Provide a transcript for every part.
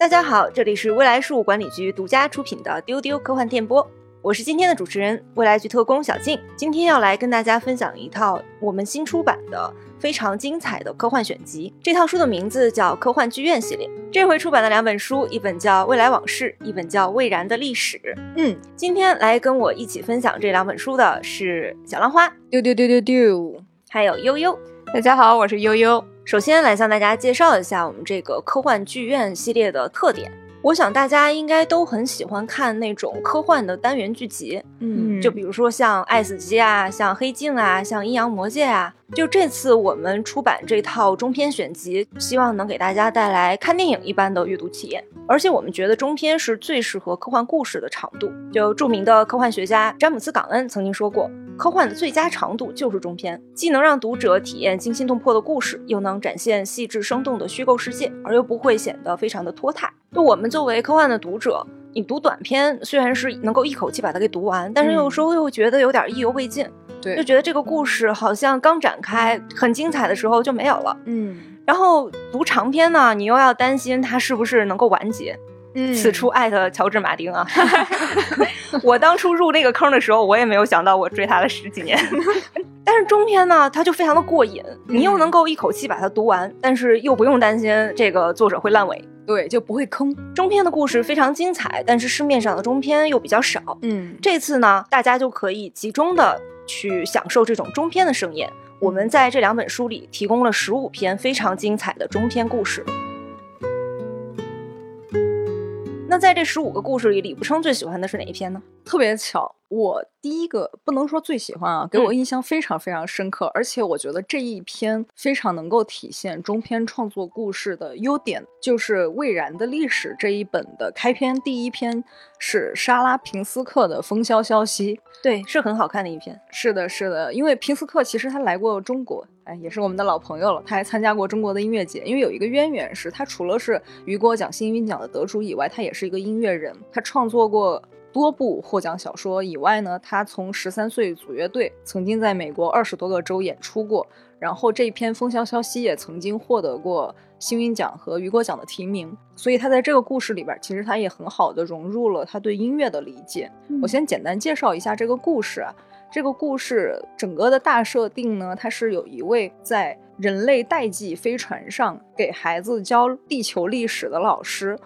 大家好，这里是未来事务管理局独家出品的丢丢科幻电波，我是今天的主持人未来局特工小静。今天要来跟大家分享一套我们新出版的非常精彩的科幻选集。这套书的名字叫《科幻剧院系列》。这回出版的两本书，一本叫《未来往事》，一本叫《未然的历史》。嗯，今天来跟我一起分享这两本书的是小浪花丢丢丢丢丢，还有悠悠。大家好，我是悠悠。首先来向大家介绍一下我们这个科幻剧院系列的特点。我想大家应该都很喜欢看那种科幻的单元剧集，嗯，就比如说像《爱死机》啊，像《黑镜》啊，像《阴阳魔界》啊。就这次我们出版这套中篇选集，希望能给大家带来看电影一般的阅读体验。而且我们觉得中篇是最适合科幻故事的长度。就著名的科幻学家詹姆斯·港恩曾经说过。科幻的最佳长度就是中篇，既能让读者体验惊心动魄的故事，又能展现细致生动的虚构世界，而又不会显得非常的拖沓。就我们作为科幻的读者，你读短篇虽然是能够一口气把它给读完，但是有时候又觉得有点意犹未尽，对，就觉得这个故事好像刚展开很精彩的时候就没有了，嗯。然后读长篇呢，你又要担心它是不是能够完结。嗯此处艾特乔治·马丁啊！我当初入那个坑的时候，我也没有想到我追他了十几年。但是中篇呢，它就非常的过瘾，你又能够一口气把它读完，但是又不用担心这个作者会烂尾，对，就不会坑。中篇的故事非常精彩，但是市面上的中篇又比较少。嗯，这次呢，大家就可以集中的去享受这种中篇的盛宴。我们在这两本书里提供了十五篇非常精彩的中篇故事。那在这十五个故事里，李不生最喜欢的是哪一篇呢？特别巧。我第一个不能说最喜欢啊，给我印象非常非常深刻，而且我觉得这一篇非常能够体现中篇创作故事的优点，就是《蔚然的历史》这一本的开篇第一篇是莎拉平斯克的《风萧萧兮》，对，是很好看的一篇。是的，是的，因为平斯克其实他来过中国，哎，也是我们的老朋友了，他还参加过中国的音乐节。因为有一个渊源是，他除了是雨果奖幸运奖的得主以外，他也是一个音乐人，他创作过。多部获奖小说以外呢，他从十三岁组乐队，曾经在美国二十多个州演出过。然后这篇《风萧萧兮》也曾经获得过幸运奖和雨果奖的提名。所以他在这个故事里边，其实他也很好的融入了他对音乐的理解。我先简单介绍一下这个故事啊，这个故事整个的大设定呢，它是有一位在人类代际飞船上给孩子教地球历史的老师。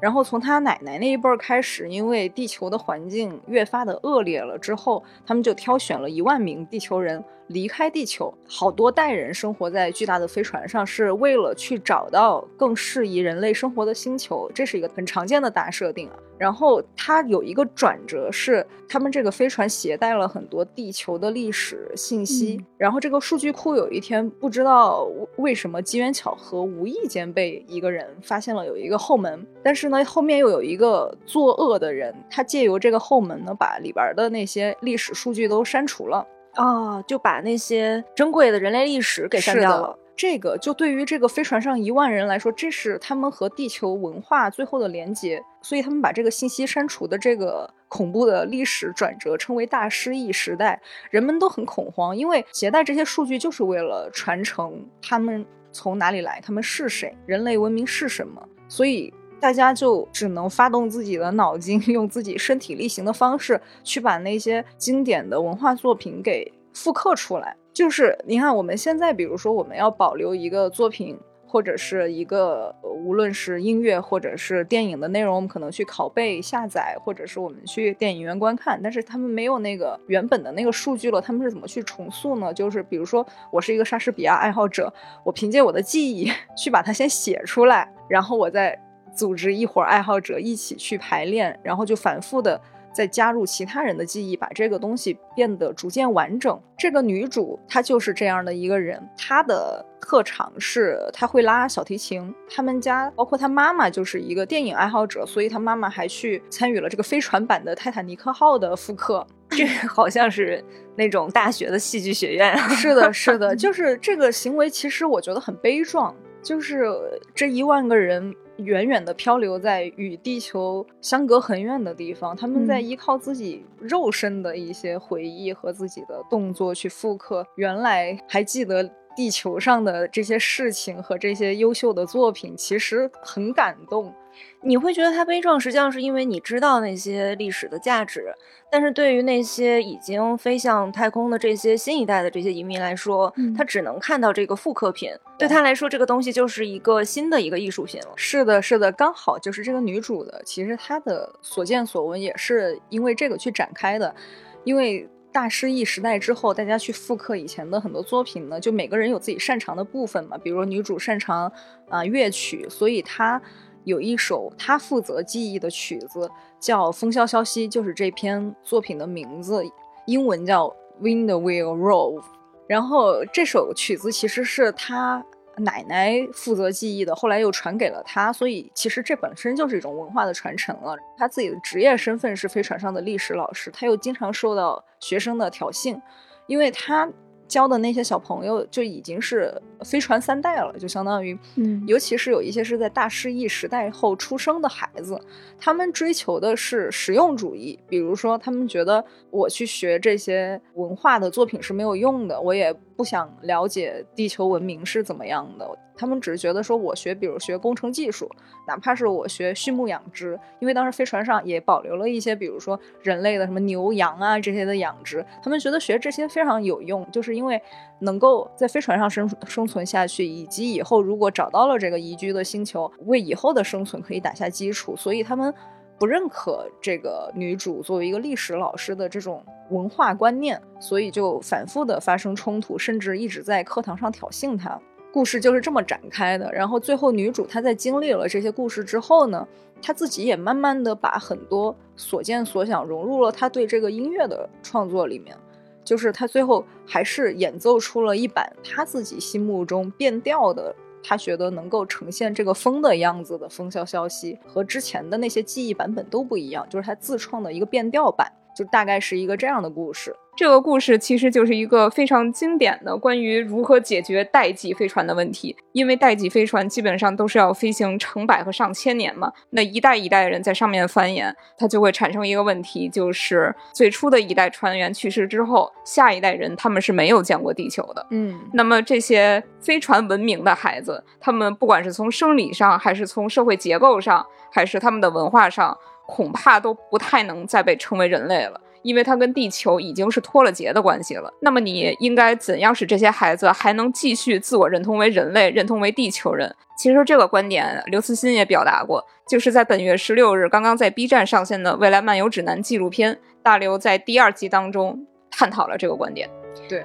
然后从他奶奶那一辈儿开始，因为地球的环境越发的恶劣了，之后他们就挑选了一万名地球人。离开地球，好多代人生活在巨大的飞船上，是为了去找到更适宜人类生活的星球。这是一个很常见的大设定啊。然后它有一个转折，是他们这个飞船携带了很多地球的历史信息。然后这个数据库有一天不知道为什么机缘巧合，无意间被一个人发现了有一个后门。但是呢，后面又有一个作恶的人，他借由这个后门呢，把里边的那些历史数据都删除了。哦，就把那些珍贵的人类历史给删掉了。这个就对于这个飞船上一万人来说，这是他们和地球文化最后的连接。所以他们把这个信息删除的这个恐怖的历史转折称为大失忆时代。人们都很恐慌，因为携带这些数据就是为了传承他们从哪里来，他们是谁，人类文明是什么。所以。大家就只能发动自己的脑筋，用自己身体力行的方式去把那些经典的文化作品给复刻出来。就是你看，我们现在比如说我们要保留一个作品，或者是一个无论是音乐或者是电影的内容，我们可能去拷贝下载，或者是我们去电影院观看。但是他们没有那个原本的那个数据了，他们是怎么去重塑呢？就是比如说我是一个莎士比亚爱好者，我凭借我的记忆 去把它先写出来，然后我再。组织一伙爱好者一起去排练，然后就反复的再加入其他人的记忆，把这个东西变得逐渐完整。这个女主她就是这样的一个人，她的特长是她会拉小提琴。他们家包括她妈妈就是一个电影爱好者，所以她妈妈还去参与了这个飞船版的泰坦尼克号的复刻。这好像是那种大学的戏剧学院。是的，是的，就是这个行为，其实我觉得很悲壮。就是这一万个人。远远的漂流在与地球相隔很远的地方，他们在依靠自己肉身的一些回忆和自己的动作去复刻原来还记得地球上的这些事情和这些优秀的作品，其实很感动。你会觉得它悲壮，实际上是因为你知道那些历史的价值。但是对于那些已经飞向太空的这些新一代的这些移民来说，他只能看到这个复刻品，对他来说，这个东西就是一个新的一个艺术品了。是的，是的，刚好就是这个女主的，其实她的所见所闻也是因为这个去展开的。因为大失忆时代之后，大家去复刻以前的很多作品呢，就每个人有自己擅长的部分嘛，比如女主擅长啊乐曲，所以她。有一首他负责记忆的曲子，叫《风萧萧兮》，就是这篇作品的名字，英文叫《Wind Will Roll》。然后这首曲子其实是他奶奶负责记忆的，后来又传给了他，所以其实这本身就是一种文化的传承了。他自己的职业身份是飞船上的历史老师，他又经常受到学生的挑衅，因为他。教的那些小朋友就已经是飞船三代了，就相当于，嗯，尤其是有一些是在大失忆时代后出生的孩子，他们追求的是实用主义，比如说他们觉得我去学这些文化的作品是没有用的，我也。不想了解地球文明是怎么样的，他们只是觉得说，我学，比如学工程技术，哪怕是我学畜牧养殖，因为当时飞船上也保留了一些，比如说人类的什么牛羊啊这些的养殖，他们觉得学这些非常有用，就是因为能够在飞船上生生存下去，以及以后如果找到了这个宜居的星球，为以后的生存可以打下基础，所以他们。不认可这个女主作为一个历史老师的这种文化观念，所以就反复的发生冲突，甚至一直在课堂上挑衅她。故事就是这么展开的。然后最后女主她在经历了这些故事之后呢，她自己也慢慢的把很多所见所想融入了她对这个音乐的创作里面，就是他最后还是演奏出了一版他自己心目中变调的。他觉得能够呈现这个风的样子的《风萧萧兮》和之前的那些记忆版本都不一样，就是他自创的一个变调版，就大概是一个这样的故事。这个故事其实就是一个非常经典的关于如何解决代际飞船的问题。因为代际飞船基本上都是要飞行成百和上千年嘛，那一代一代人在上面繁衍，它就会产生一个问题，就是最初的一代船员去世之后，下一代人他们是没有见过地球的。嗯，那么这些飞船文明的孩子，他们不管是从生理上，还是从社会结构上，还是他们的文化上，恐怕都不太能再被称为人类了。因为它跟地球已经是脱了节的关系了，那么你应该怎样使这些孩子还能继续自我认同为人类，认同为地球人？其实这个观点，刘慈欣也表达过，就是在本月十六日刚刚在 B 站上线的《未来漫游指南》纪录片，大刘在第二集当中探讨了这个观点。对，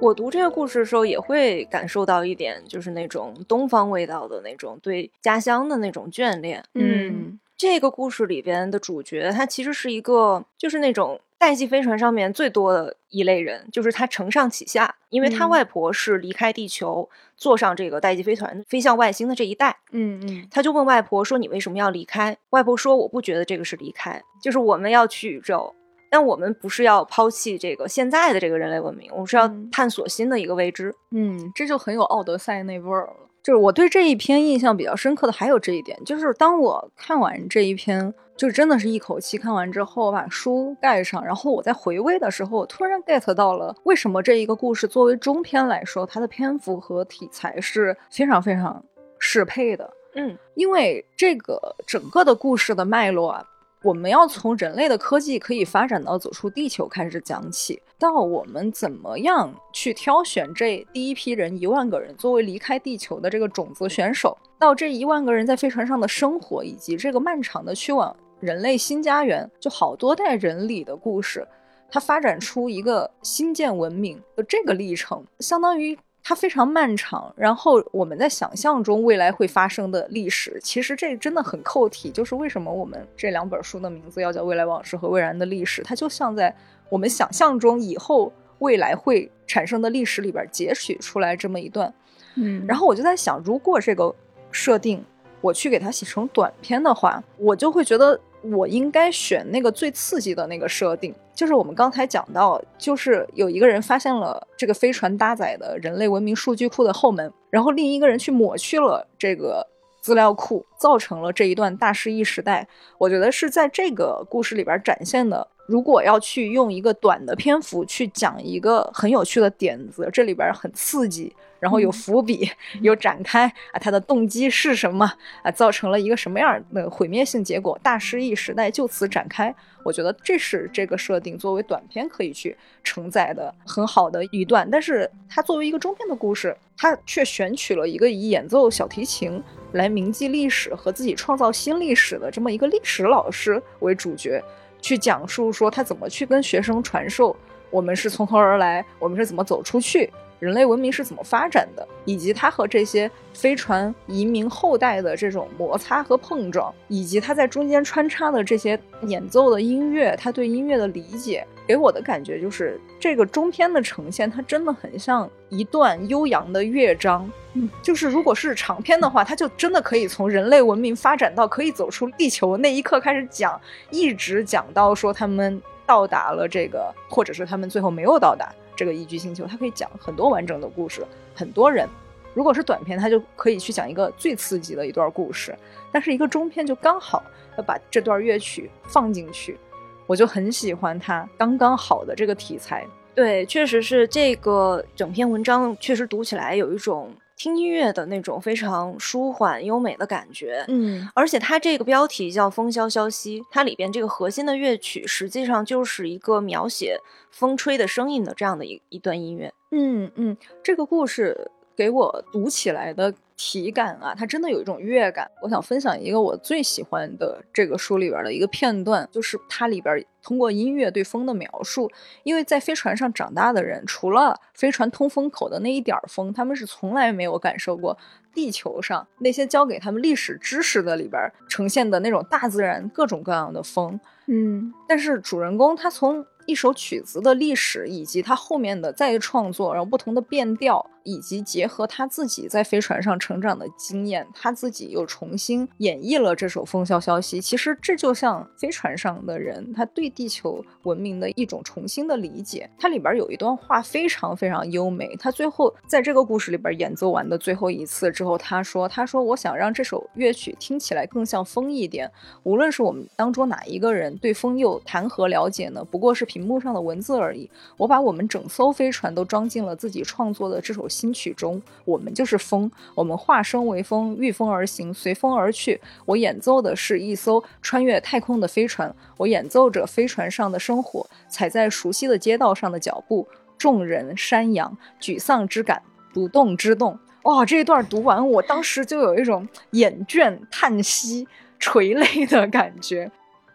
我读这个故事的时候也会感受到一点，就是那种东方味道的那种对家乡的那种眷恋。嗯。这个故事里边的主角，他其实是一个，就是那种代际飞船上面最多的一类人，就是他承上启下，因为他外婆是离开地球，坐上这个代际飞船飞向外星的这一代。嗯嗯，他就问外婆说：“你为什么要离开？”外婆说：“我不觉得这个是离开，就是我们要去宇宙，但我们不是要抛弃这个现在的这个人类文明，我们是要探索新的一个未知。”嗯，这就很有奥德赛那味儿了。就是我对这一篇印象比较深刻的还有这一点，就是当我看完这一篇，就真的是一口气看完之后，把书盖上，然后我在回味的时候，我突然 get 到了为什么这一个故事作为中篇来说，它的篇幅和题材是非常非常适配的。嗯，因为这个整个的故事的脉络啊。我们要从人类的科技可以发展到走出地球开始讲起，到我们怎么样去挑选这第一批人一万个人作为离开地球的这个种子选手，到这一万个人在飞船上的生活，以及这个漫长的去往人类新家园，就好多代人里的故事，它发展出一个新建文明的这个历程，相当于。它非常漫长，然后我们在想象中未来会发生的历史，其实这真的很扣题。就是为什么我们这两本书的名字要叫《未来往事》和《蔚然的历史》，它就像在我们想象中以后未来会产生的历史里边截取出来这么一段。嗯，然后我就在想，如果这个设定我去给它写成短篇的话，我就会觉得。我应该选那个最刺激的那个设定，就是我们刚才讲到，就是有一个人发现了这个飞船搭载的人类文明数据库的后门，然后另一个人去抹去了这个资料库，造成了这一段大失忆时代。我觉得是在这个故事里边展现的如果要去用一个短的篇幅去讲一个很有趣的点子，这里边很刺激。然后有伏笔，有展开啊，他的动机是什么啊？造成了一个什么样的毁灭性结果？大失忆时代就此展开。我觉得这是这个设定作为短片可以去承载的很好的一段。但是它作为一个中篇的故事，它却选取了一个以演奏小提琴来铭记历史和自己创造新历史的这么一个历史老师为主角，去讲述说他怎么去跟学生传授我们是从何而来，我们是怎么走出去。人类文明是怎么发展的，以及它和这些飞船移民后代的这种摩擦和碰撞，以及它在中间穿插的这些演奏的音乐，他对音乐的理解，给我的感觉就是这个中篇的呈现，它真的很像一段悠扬的乐章。嗯，就是如果是长篇的话，它就真的可以从人类文明发展到可以走出地球那一刻开始讲，一直讲到说他们到达了这个，或者是他们最后没有到达。这个宜居星球，它可以讲很多完整的故事，很多人。如果是短片，它就可以去讲一个最刺激的一段故事。但是一个中篇就刚好要把这段乐曲放进去，我就很喜欢它刚刚好的这个题材。对，确实是这个整篇文章确实读起来有一种。听音乐的那种非常舒缓优美的感觉，嗯，而且它这个标题叫《风萧萧兮》，它里边这个核心的乐曲实际上就是一个描写风吹的声音的这样的一一段音乐，嗯嗯，这个故事给我读起来的。体感啊，它真的有一种乐感。我想分享一个我最喜欢的这个书里边的一个片段，就是它里边通过音乐对风的描述。因为在飞船上长大的人，除了飞船通风口的那一点风，他们是从来没有感受过地球上那些教给他们历史知识的里边呈现的那种大自然各种各样的风。嗯，但是主人公他从一首曲子的历史，以及他后面的再创作，然后不同的变调。以及结合他自己在飞船上成长的经验，他自己又重新演绎了这首《风萧萧兮》。其实这就像飞船上的人，他对地球文明的一种重新的理解。它里边有一段话非常非常优美。他最后在这个故事里边演奏完的最后一次之后，他说：“他说我想让这首乐曲听起来更像风一点。无论是我们当中哪一个人对风又谈何了解呢？不过是屏幕上的文字而已。我把我们整艘飞船都装进了自己创作的这首。”新曲中，我们就是风，我们化身为风，御风而行，随风而去。我演奏的是一艘穿越太空的飞船，我演奏着飞船上的生活，踩在熟悉的街道上的脚步，众人山羊，沮丧之感，不动之动。哇，这一段读完，我当时就有一种眼倦、叹息、垂泪的感觉。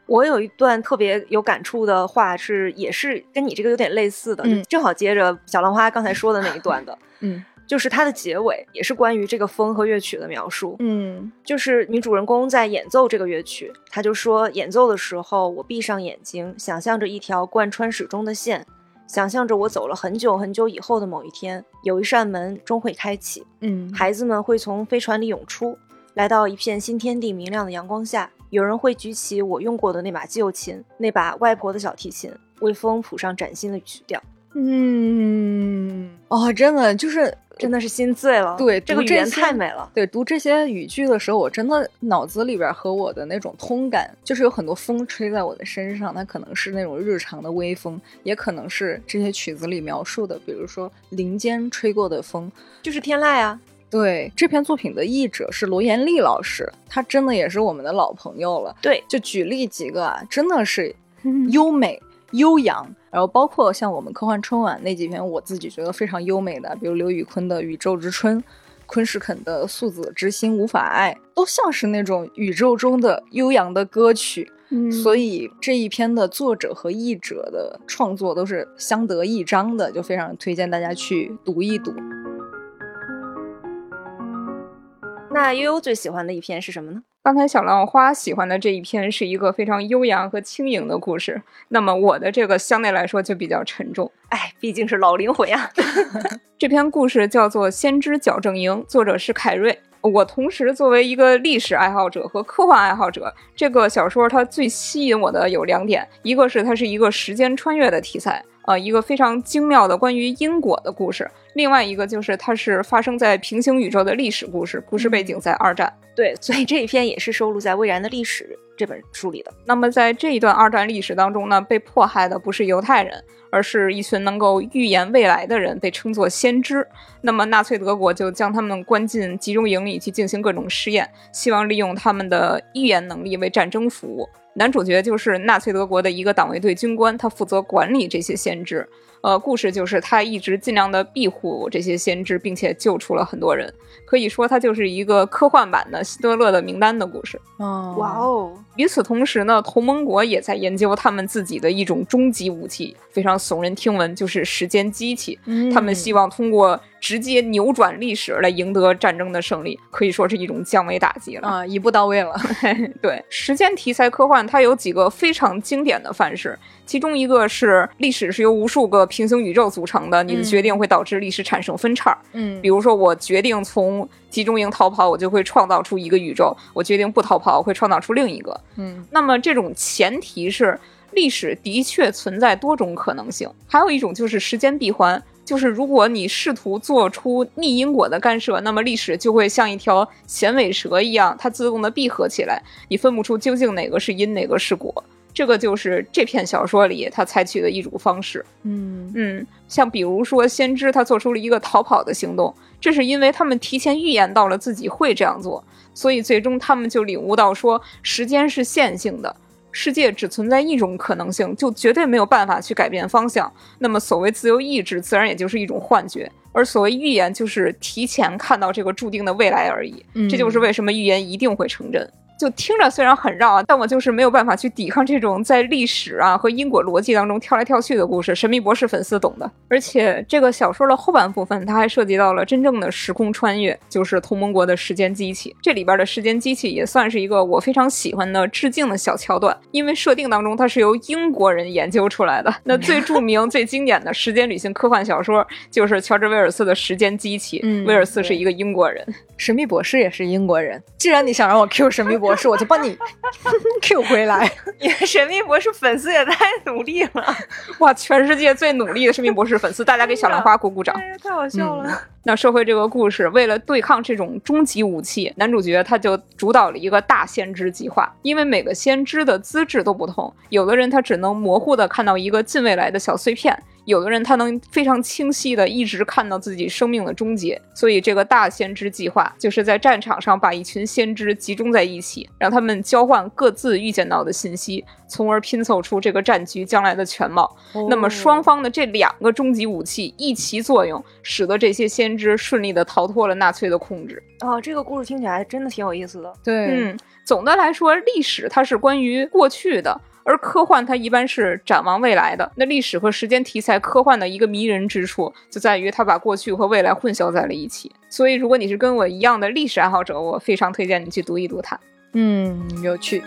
我有一段特别有感触的话，是也是跟你这个有点类似的，正好接着小浪花刚才说的那一段的，嗯，就是它的结尾也是关于这个风和乐曲的描述，嗯，就是女主人公在演奏这个乐曲，她就说演奏的时候，我闭上眼睛，想象着一条贯穿始终的线，想象着我走了很久很久以后的某一天，有一扇门终会开启，嗯，孩子们会从飞船里涌出，来到一片新天地明亮的阳光下。有人会举起我用过的那把旧琴，那把外婆的小提琴，为风谱上崭新的曲调。嗯，哦，真的就是真的是心醉了。对，这个语言太美了。对，读这些语句的时候，我真的脑子里边和我的那种通感，就是有很多风吹在我的身上。它可能是那种日常的微风，也可能是这些曲子里描述的，比如说林间吹过的风，就是天籁啊。对这篇作品的译者是罗延丽老师，他真的也是我们的老朋友了。对，就举例几个啊，真的是优美悠扬，然后包括像我们科幻春晚那几篇，我自己觉得非常优美的，比如刘宇坤的《宇宙之春》，昆士肯的《素子之心无法爱》，都像是那种宇宙中的悠扬的歌曲。嗯，所以这一篇的作者和译者的创作都是相得益彰的，就非常推荐大家去读一读。那悠悠最喜欢的一篇是什么呢？刚才小浪花喜欢的这一篇是一个非常悠扬和轻盈的故事，那么我的这个相对来说就比较沉重。哎，毕竟是老灵魂呀。这篇故事叫做《先知矫正营》，作者是凯瑞。我同时作为一个历史爱好者和科幻爱好者，这个小说它最吸引我的有两点，一个是它是一个时间穿越的题材。呃，一个非常精妙的关于因果的故事。另外一个就是它是发生在平行宇宙的历史故事，故事背景在二战。对，所以这一篇也是收录在《蔚然的历史》这本书里的。那么在这一段二战历史当中呢，被迫害的不是犹太人，而是一群能够预言未来的人，被称作先知。那么纳粹德国就将他们关进集中营里去进行各种试验，希望利用他们的预言能力为战争服务。男主角就是纳粹德国的一个党卫队军官，他负责管理这些先知。呃，故事就是他一直尽量的庇护这些先知，并且救出了很多人。可以说，它就是一个科幻版的《希特勒的名单》的故事。哦，哇哦！与此同时呢，同盟国也在研究他们自己的一种终极武器，非常耸人听闻，就是时间机器。他们希望通过直接扭转历史来赢得战争的胜利，可以说是一种降维打击了啊！一步到位了。对，时间题材科幻它有几个非常经典的范式。其中一个是历史是由无数个平行宇宙组成的，你的决定会导致历史产生分叉。嗯，比如说我决定从集中营逃跑，我就会创造出一个宇宙；我决定不逃跑，我会创造出另一个。嗯，那么这种前提是历史的确存在多种可能性。还有一种就是时间闭环，就是如果你试图做出逆因果的干涉，那么历史就会像一条衔尾蛇一样，它自动的闭合起来，你分不出究竟哪个是因，哪个是果。这个就是这篇小说里他采取的一种方式。嗯嗯，像比如说先知他做出了一个逃跑的行动，这是因为他们提前预言到了自己会这样做，所以最终他们就领悟到说时间是线性的，世界只存在一种可能性，就绝对没有办法去改变方向。那么所谓自由意志，自然也就是一种幻觉，而所谓预言就是提前看到这个注定的未来而已。这就是为什么预言一定会成真。就听着虽然很绕啊，但我就是没有办法去抵抗这种在历史啊和因果逻辑当中跳来跳去的故事。神秘博士粉丝懂的。而且这个小说的后半部分，它还涉及到了真正的时空穿越，就是同盟国的时间机器。这里边的时间机器也算是一个我非常喜欢的致敬的小桥段，因为设定当中它是由英国人研究出来的。那最著名、最经典的时间旅行科幻小说就是乔治·威尔斯的时间机器。嗯，威尔斯是一个英国人，神秘博士也是英国人。既然你想让我 Q 神秘博，博士，我就帮你 Q 回来。你的神秘博士粉丝也太努力了，哇！全世界最努力的神秘博士粉丝，大家给小兰花鼓鼓掌，太好笑了。那说回这个故事，为了对抗这种终极武器，男主角他就主导了一个大先知计划。因为每个先知的资质都不同，有的人他只能模糊的看到一个近未来的小碎片。有的人他能非常清晰的一直看到自己生命的终结，所以这个大先知计划就是在战场上把一群先知集中在一起，让他们交换各自预见到的信息，从而拼凑出这个战局将来的全貌。那么双方的这两个终极武器一齐作用，使得这些先知顺利的逃脱了纳粹的控制。哦，这个故事听起来真的挺有意思的。对，嗯，总的来说，历史它是关于过去的。而科幻它一般是展望未来的，那历史和时间题材科幻的一个迷人之处就在于它把过去和未来混淆在了一起。所以，如果你是跟我一样的历史爱好者，我非常推荐你去读一读它。嗯，有趣。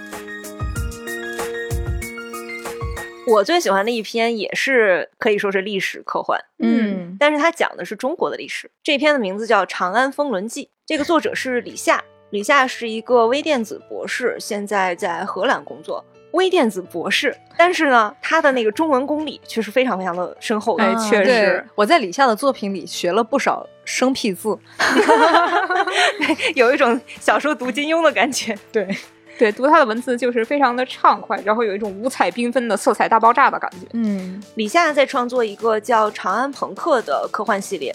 我最喜欢的一篇也是可以说是历史科幻，嗯，但是它讲的是中国的历史。这篇的名字叫《长安风轮记》，这个作者是李夏。李夏是一个微电子博士，现在在荷兰工作。微电子博士，但是呢，他的那个中文功力却是非常非常的深厚的。哎，确实，我在李夏的作品里学了不少生僻字，有一种小时候读金庸的感觉。对，对，读他的文字就是非常的畅快，然后有一种五彩缤纷的色彩大爆炸的感觉。嗯，李夏在创作一个叫《长安朋克》的科幻系列，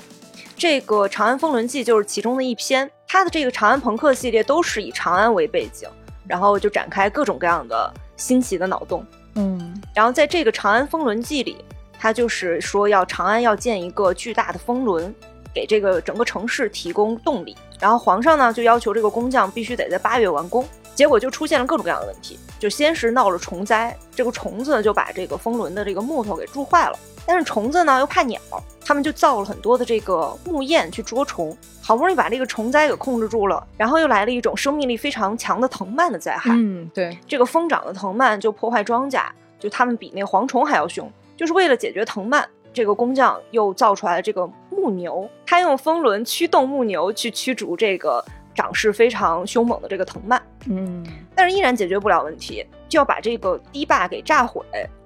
这个《长安风轮记》就是其中的一篇。他的这个《长安朋克》系列都是以长安为背景，然后就展开各种各样的。新奇的脑洞，嗯，然后在这个《长安风轮记》里，他就是说要长安要建一个巨大的风轮，给这个整个城市提供动力。然后皇上呢就要求这个工匠必须得在八月完工，结果就出现了各种各样的问题，就先是闹了虫灾，这个虫子就把这个风轮的这个木头给蛀坏了。但是虫子呢又怕鸟，他们就造了很多的这个木燕去捉虫，好不容易把这个虫灾给控制住了，然后又来了一种生命力非常强的藤蔓的灾害。嗯，对，这个疯长的藤蔓就破坏庄稼，就他们比那个蝗虫还要凶。就是为了解决藤蔓，这个工匠又造出来了这个木牛，他用风轮驱动木牛去驱逐这个长势非常凶猛的这个藤蔓。嗯，但是依然解决不了问题。就要把这个堤坝给炸毁，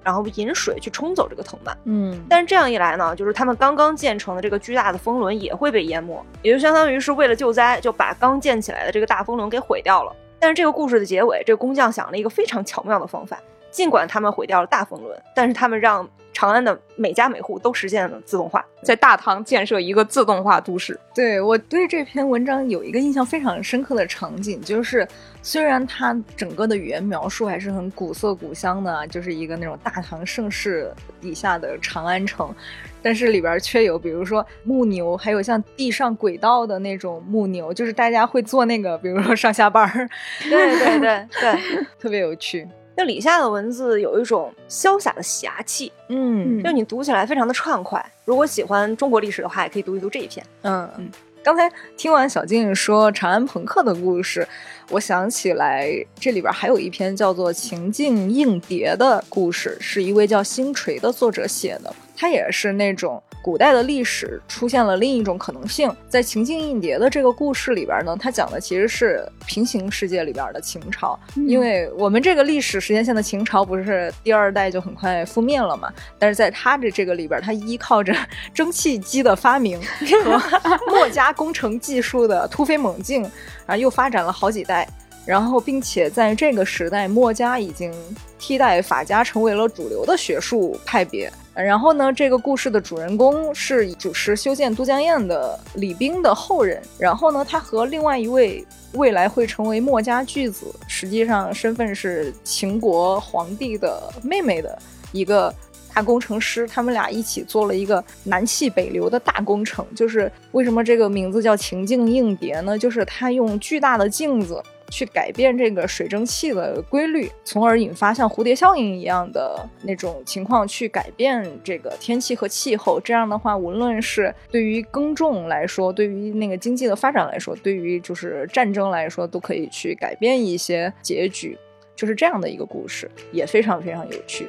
然后引水去冲走这个藤蔓。嗯，但是这样一来呢，就是他们刚刚建成的这个巨大的风轮也会被淹没，也就相当于是为了救灾，就把刚建起来的这个大风轮给毁掉了。但是这个故事的结尾，这个工匠想了一个非常巧妙的方法，尽管他们毁掉了大风轮，但是他们让。长安的每家每户都实现了自动化，在大唐建设一个自动化都市。对我对这篇文章有一个印象非常深刻的场景，就是虽然它整个的语言描述还是很古色古香的，就是一个那种大唐盛世底下的长安城，但是里边却有比如说木牛，还有像地上轨道的那种木牛，就是大家会坐那个，比如说上下班儿。对对对对，特别有趣。那李夏的文字有一种潇洒的侠气，嗯，就你读起来非常的畅快。如果喜欢中国历史的话，也可以读一读这一篇。嗯嗯。刚才听完小静说长安朋克的故事，我想起来这里边还有一篇叫做《情境应蝶》的故事，是一位叫星锤的作者写的。他也是那种古代的历史出现了另一种可能性，在情境印蝶的这个故事里边呢，它讲的其实是平行世界里边的秦朝，因为我们这个历史时间线的秦朝不是第二代就很快覆灭了嘛？但是在他的这个里边，他依靠着蒸汽机的发明 和墨家工程技术的突飞猛进，啊，又发展了好几代。然后，并且在这个时代，墨家已经替代法家成为了主流的学术派别。然后呢，这个故事的主人公是主持修建都江堰的李冰的后人。然后呢，他和另外一位未来会成为墨家巨子，实际上身份是秦国皇帝的妹妹的一个大工程师，他们俩一起做了一个南气北流的大工程。就是为什么这个名字叫情境应蝶呢？就是他用巨大的镜子。去改变这个水蒸气的规律，从而引发像蝴蝶效应一样的那种情况，去改变这个天气和气候。这样的话，无论是对于耕种来说，对于那个经济的发展来说，对于就是战争来说，都可以去改变一些结局。就是这样的一个故事，也非常非常有趣。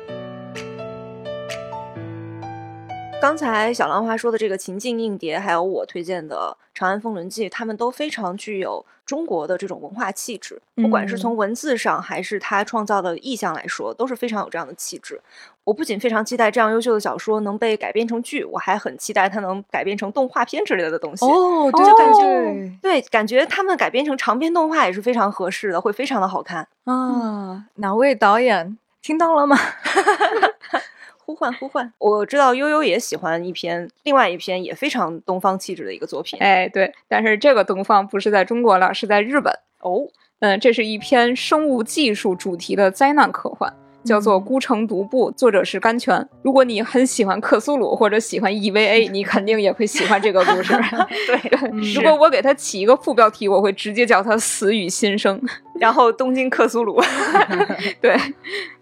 刚才小浪花说的这个情境硬碟，还有我推荐的《长安风轮记》，他们都非常具有中国的这种文化气质。不管是从文字上，还是他创造的意象来说，都是非常有这样的气质。我不仅非常期待这样优秀的小说能被改编成剧，我还很期待它能改编成动画片之类的东西。哦，就感觉对，感觉他们改编成长篇动画也是非常合适的，会非常的好看啊！哪位导演听到了吗？呼唤呼唤！我知道悠悠也喜欢一篇，另外一篇也非常东方气质的一个作品。哎，对，但是这个东方不是在中国了，是在日本。哦，嗯，这是一篇生物技术主题的灾难科幻，叫做《孤城独步》，作者是甘泉。如果你很喜欢克苏鲁或者喜欢 EVA，你肯定也会喜欢这个故事。对，如果我给它起一个副标题，我会直接叫它《死与新生》，然后东京克苏鲁。对。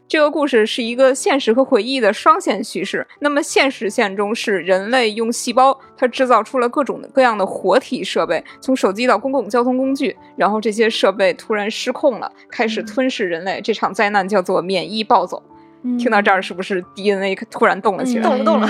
这个故事是一个现实和回忆的双线叙事。那么现实线中是人类用细胞，它制造出了各种各样的活体设备，从手机到公共交通工具，然后这些设备突然失控了，开始吞噬人类。这场灾难叫做免疫暴走。听到这儿，是不是 DNA 突然动了起来？动了，动了。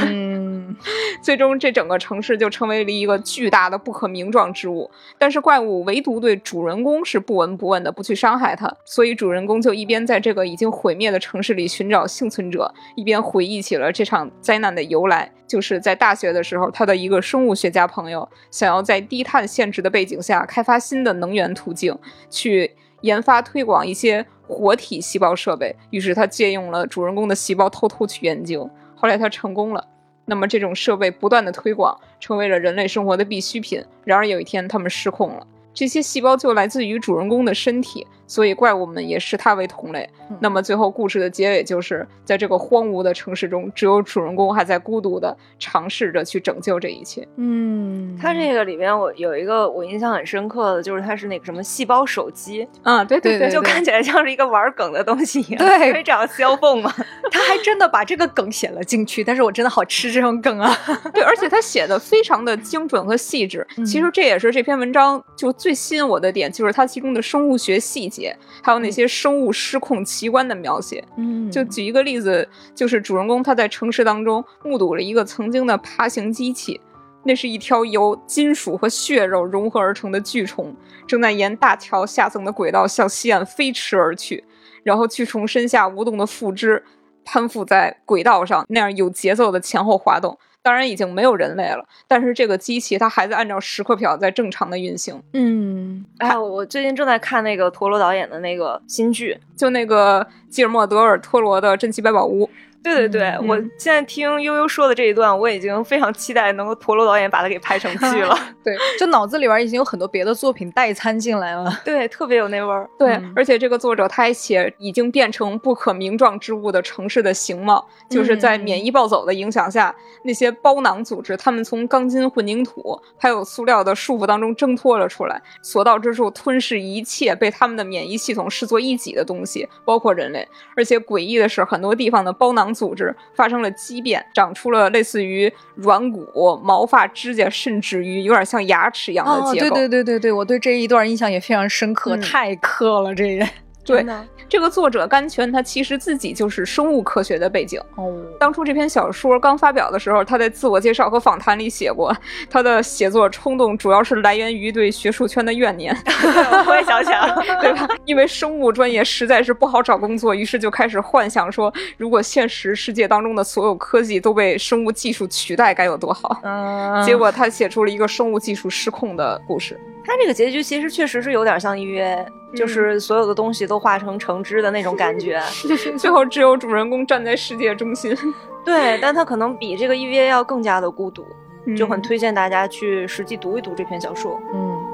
最终，这整个城市就成为了一个巨大的不可名状之物。但是怪物唯独对主人公是不闻不问的，不去伤害他。所以主人公就一边在这个已经毁灭的城市里寻找幸存者，一边回忆起了这场灾难的由来。就是在大学的时候，他的一个生物学家朋友想要在低碳限制的背景下开发新的能源途径，去研发推广一些活体细胞设备。于是他借用了主人公的细胞，偷偷去研究。后来他成功了。那么这种设备不断的推广，成为了人类生活的必需品。然而有一天，他们失控了。这些细胞就来自于主人公的身体。所以怪物们也视他为同类。那么最后故事的结尾就是在这个荒芜的城市中，只有主人公还在孤独的尝试着去拯救这一切。嗯，他这个里面我有一个我印象很深刻的，就是它是那个什么细胞手机啊，对对对，就看起来像是一个玩梗的东西一样，对，非常销凤嘛。他还真的把这个梗写了进去，但是我真的好吃这种梗啊。对，而且他写的非常的精准和细致。其实这也是这篇文章就最吸引我的点，就是它其中的生物学细节。还有那些生物失控奇观的描写，嗯，就举一个例子，就是主人公他在城市当中目睹了一个曾经的爬行机器，那是一条由金属和血肉融合而成的巨虫，正在沿大桥下层的轨道向西岸飞驰而去。然后巨虫身下无动的腹肢攀附在轨道上，那样有节奏的前后滑动。当然已经没有人类了，但是这个机器它还在按照时刻表在正常的运行。嗯，哎，我最近正在看那个陀螺导演的那个新剧，就那个吉尔莫·德尔托罗的《珍奇百宝屋》。对对对，我现在听悠悠说的这一段，我已经非常期待能够陀螺导演把它给拍成剧了。对，就脑子里边已经有很多别的作品代餐进来了。对，特别有那味儿。对，而且这个作者他还写已经变成不可名状之物的城市的形貌，就是在免疫暴走的影响下，那些包囊组织他们从钢筋混凝土还有塑料的束缚当中挣脱了出来，所到之处吞噬一切被他们的免疫系统视作一己的东西，包括人类。而且诡异的是，很多地方的包囊。组织发生了畸变，长出了类似于软骨、毛发、指甲，甚至于有点像牙齿一样的结构。对对对对对，我对这一段印象也非常深刻，太克了这个。对，这个作者甘泉，他其实自己就是生物科学的背景。哦，当初这篇小说刚发表的时候，他在自我介绍和访谈里写过，他的写作冲动主要是来源于对学术圈的怨念。我也想想，对吧？因为生物专业实在是不好找工作，于是就开始幻想说，如果现实世界当中的所有科技都被生物技术取代，该有多好。嗯，结果他写出了一个生物技术失控的故事。他这个结局其实确实是有点像预约，就是所有的东西都化成橙汁的那种感觉，最后只有主人公站在世界中心。对，但他可能比这个预约要更加的孤独，就很推荐大家去实际读一读这篇小说。嗯，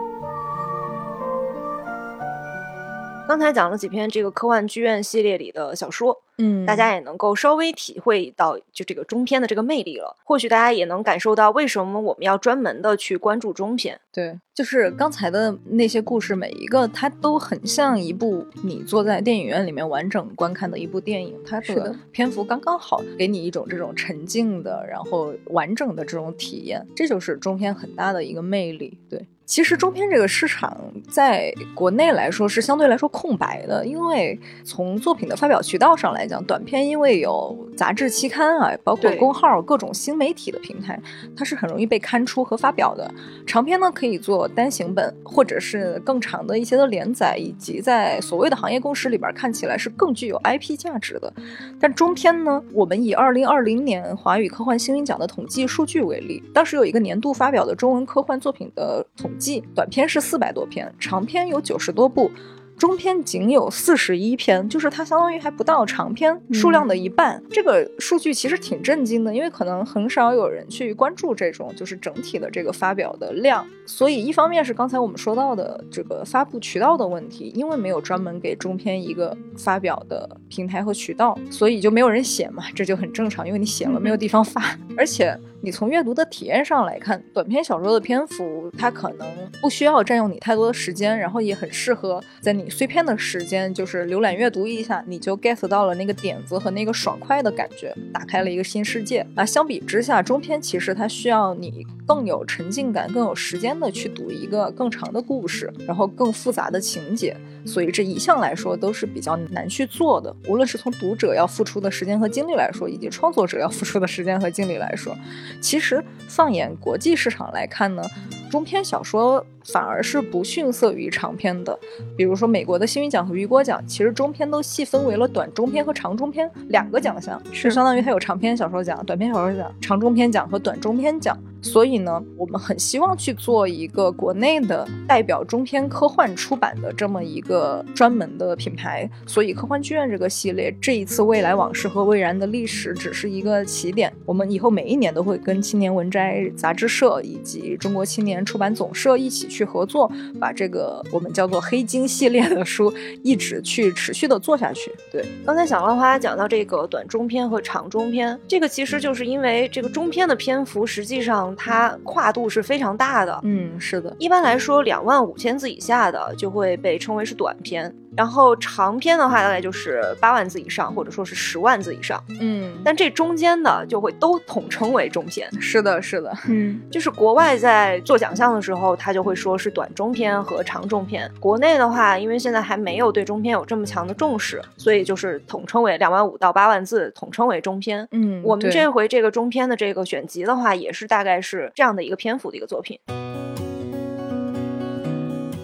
刚才讲了几篇这个科幻剧院系列里的小说。嗯，大家也能够稍微体会到就这个中篇的这个魅力了。或许大家也能感受到为什么我们要专门的去关注中篇。对，就是刚才的那些故事，每一个它都很像一部你坐在电影院里面完整观看的一部电影。它的篇幅刚刚好，给你一种这种沉静的，然后完整的这种体验。这就是中篇很大的一个魅力。对，其实中篇这个市场在国内来说是相对来说空白的，因为从作品的发表渠道上来。讲短片，因为有杂志、期刊啊，包括公号、各种新媒体的平台，它是很容易被刊出和发表的。长篇呢，可以做单行本，或者是更长的一些的连载，以及在所谓的行业共识里边看起来是更具有 IP 价值的。但中篇呢，我们以二零二零年华语科幻星云奖的统计数据为例，当时有一个年度发表的中文科幻作品的统计，短篇是四百多篇，长篇有九十多部。中篇仅有四十一篇，就是它相当于还不到长篇数量的一半。这个数据其实挺震惊的，因为可能很少有人去关注这种就是整体的这个发表的量。所以一方面是刚才我们说到的这个发布渠道的问题，因为没有专门给中篇一个发表的平台和渠道，所以就没有人写嘛，这就很正常，因为你写了没有地方发，而且。你从阅读的体验上来看，短篇小说的篇幅它可能不需要占用你太多的时间，然后也很适合在你碎片的时间，就是浏览阅读一下，你就 get 到了那个点子和那个爽快的感觉，打开了一个新世界。那相比之下，中篇其实它需要你更有沉浸感、更有时间的去读一个更长的故事，然后更复杂的情节，所以这一项来说都是比较难去做的。无论是从读者要付出的时间和精力来说，以及创作者要付出的时间和精力来说。其实，放眼国际市场来看呢，中篇小说。反而是不逊色于长篇的，比如说美国的星云奖和雨果奖，其实中篇都细分为了短中篇和长中篇两个奖项，是相当于它有长篇小说奖、短篇小说奖、长中篇奖和短中篇奖。所以呢，我们很希望去做一个国内的代表中篇科幻出版的这么一个专门的品牌。所以科幻剧院这个系列，这一次未来往事和未然的历史只是一个起点，我们以后每一年都会跟青年文摘杂志社以及中国青年出版总社一起。去合作，把这个我们叫做黑金系列的书一直去持续的做下去。对，刚才小浪花讲到这个短中篇和长中篇，这个其实就是因为这个中篇的篇幅实际上它跨度是非常大的。嗯，是的，一般来说两万五千字以下的就会被称为是短篇。然后长篇的话，大概就是八万字以上，或者说是十万字以上。嗯，但这中间的就会都统称为中篇。是的，是的。嗯，就是国外在做奖项的时候，他就会说是短中篇和长中篇。国内的话，因为现在还没有对中篇有这么强的重视，所以就是统称为两万五到八万字，统称为中篇。嗯，我们这回这个中篇的这个选集的话，也是大概是这样的一个篇幅的一个作品。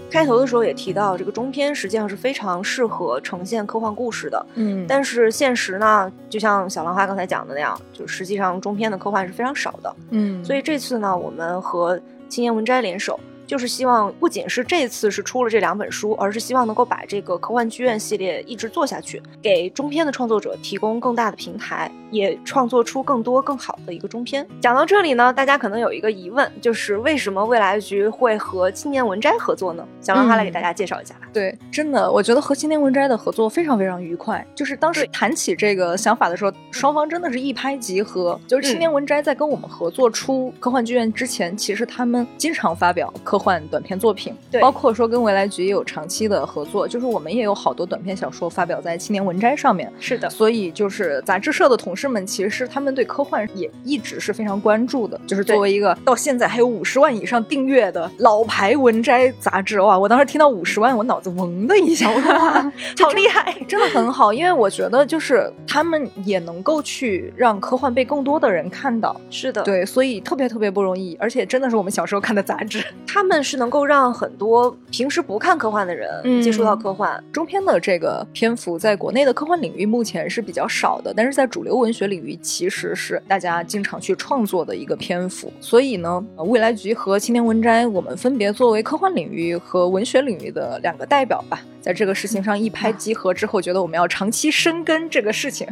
开头的时候也提到，这个中篇实际上是非常适合呈现科幻故事的。嗯，但是现实呢，就像小兰花刚才讲的那样，就实际上中篇的科幻是非常少的。嗯，所以这次呢，我们和青年文摘联手。就是希望不仅是这次是出了这两本书，而是希望能够把这个科幻剧院系列一直做下去，给中篇的创作者提供更大的平台，也创作出更多更好的一个中篇。讲到这里呢，大家可能有一个疑问，就是为什么未来局会和青年文摘合作呢？想让他来给大家介绍一下吧。对，真的，我觉得和青年文摘的合作非常非常愉快。就是当时谈起这个想法的时候，双方真的是一拍即合。就是青年文摘在跟我们合作出科幻剧院之前，其实他们经常发表科。科幻短篇作品，对，包括说跟未来局也有长期的合作，就是我们也有好多短篇小说发表在青年文摘上面。是的，所以就是杂志社的同事们，其实他们对科幻也一直是非常关注的。就是作为一个到现在还有五十万以上订阅的老牌文摘杂志，哇！我当时听到五十万，我脑子嗡的一下，我说哇，好厉害，真的很好。因为我觉得就是他们也能够去让科幻被更多的人看到。是的，对，所以特别特别不容易，而且真的是我们小时候看的杂志，他。他们是能够让很多平时不看科幻的人接触到科幻中篇的这个篇幅，在国内的科幻领域目前是比较少的，但是在主流文学领域其实是大家经常去创作的一个篇幅。所以呢，未来局和青年文摘，我们分别作为科幻领域和文学领域的两个代表吧，在这个事情上一拍即合之后，觉得我们要长期深耕这个事情，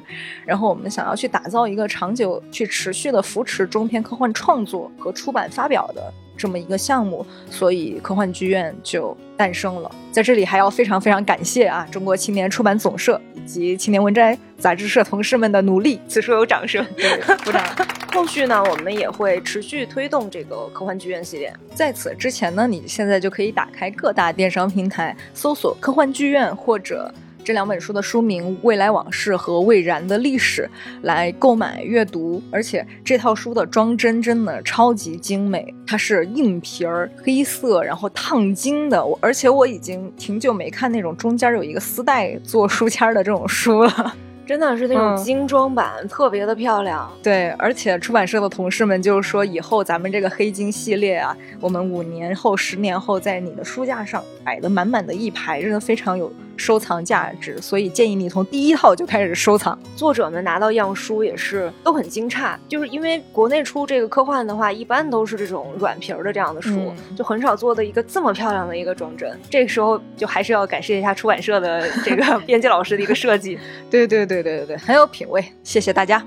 然后我们想要去打造一个长久、去持续的扶持中篇科幻创作和出版发表的。这么一个项目，所以科幻剧院就诞生了。在这里还要非常非常感谢啊，中国青年出版总社以及青年文摘杂志社同事们的努力。此处有掌声，对，鼓掌。后续呢，我们也会持续推动这个科幻剧院系列。在此之前呢，你现在就可以打开各大电商平台，搜索科幻剧院或者。这两本书的书名《未来往事》和《未然的历史》来购买阅读，而且这套书的装帧真的超级精美，它是硬皮儿、黑色，然后烫金的。我而且我已经挺久没看那种中间有一个丝带做书签的这种书了。真的是那种精装版，特别的漂亮。对，而且出版社的同事们就是说，以后咱们这个黑金系列啊，我们五年后、十年后在你的书架上摆的满满的一排，真的非常有收藏价值。所以建议你从第一套就开始收藏。作者们拿到样书也是都很惊诧，就是因为国内出这个科幻的话，一般都是这种软皮儿的这样的书，就很少做的一个这么漂亮的一个装帧。这个时候就还是要感谢一下出版社的这个 编辑老师的一个设计。对对对。对对对对，很有品味，谢谢大家。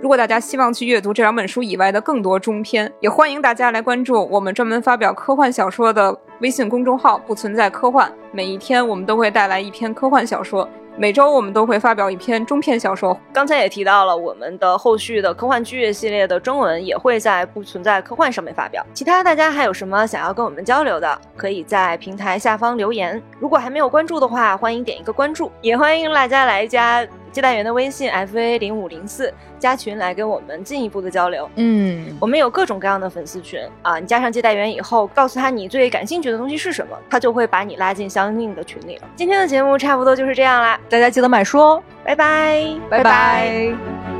如果大家希望去阅读这两本书以外的更多中篇，也欢迎大家来关注我们专门发表科幻小说的微信公众号“不存在科幻”。每一天我们都会带来一篇科幻小说。每周我们都会发表一篇中篇小说。刚才也提到了，我们的后续的科幻剧系列的中文也会在不存在科幻上面发表。其他大家还有什么想要跟我们交流的，可以在平台下方留言。如果还没有关注的话，欢迎点一个关注，也欢迎大家来加。接待员的微信 f a 零五零四加群来跟我们进一步的交流。嗯，我们有各种各样的粉丝群啊，你加上接待员以后，告诉他你最感兴趣的东西是什么，他就会把你拉进相应的群里了。今天的节目差不多就是这样啦，大家记得买书哦，拜拜，拜拜。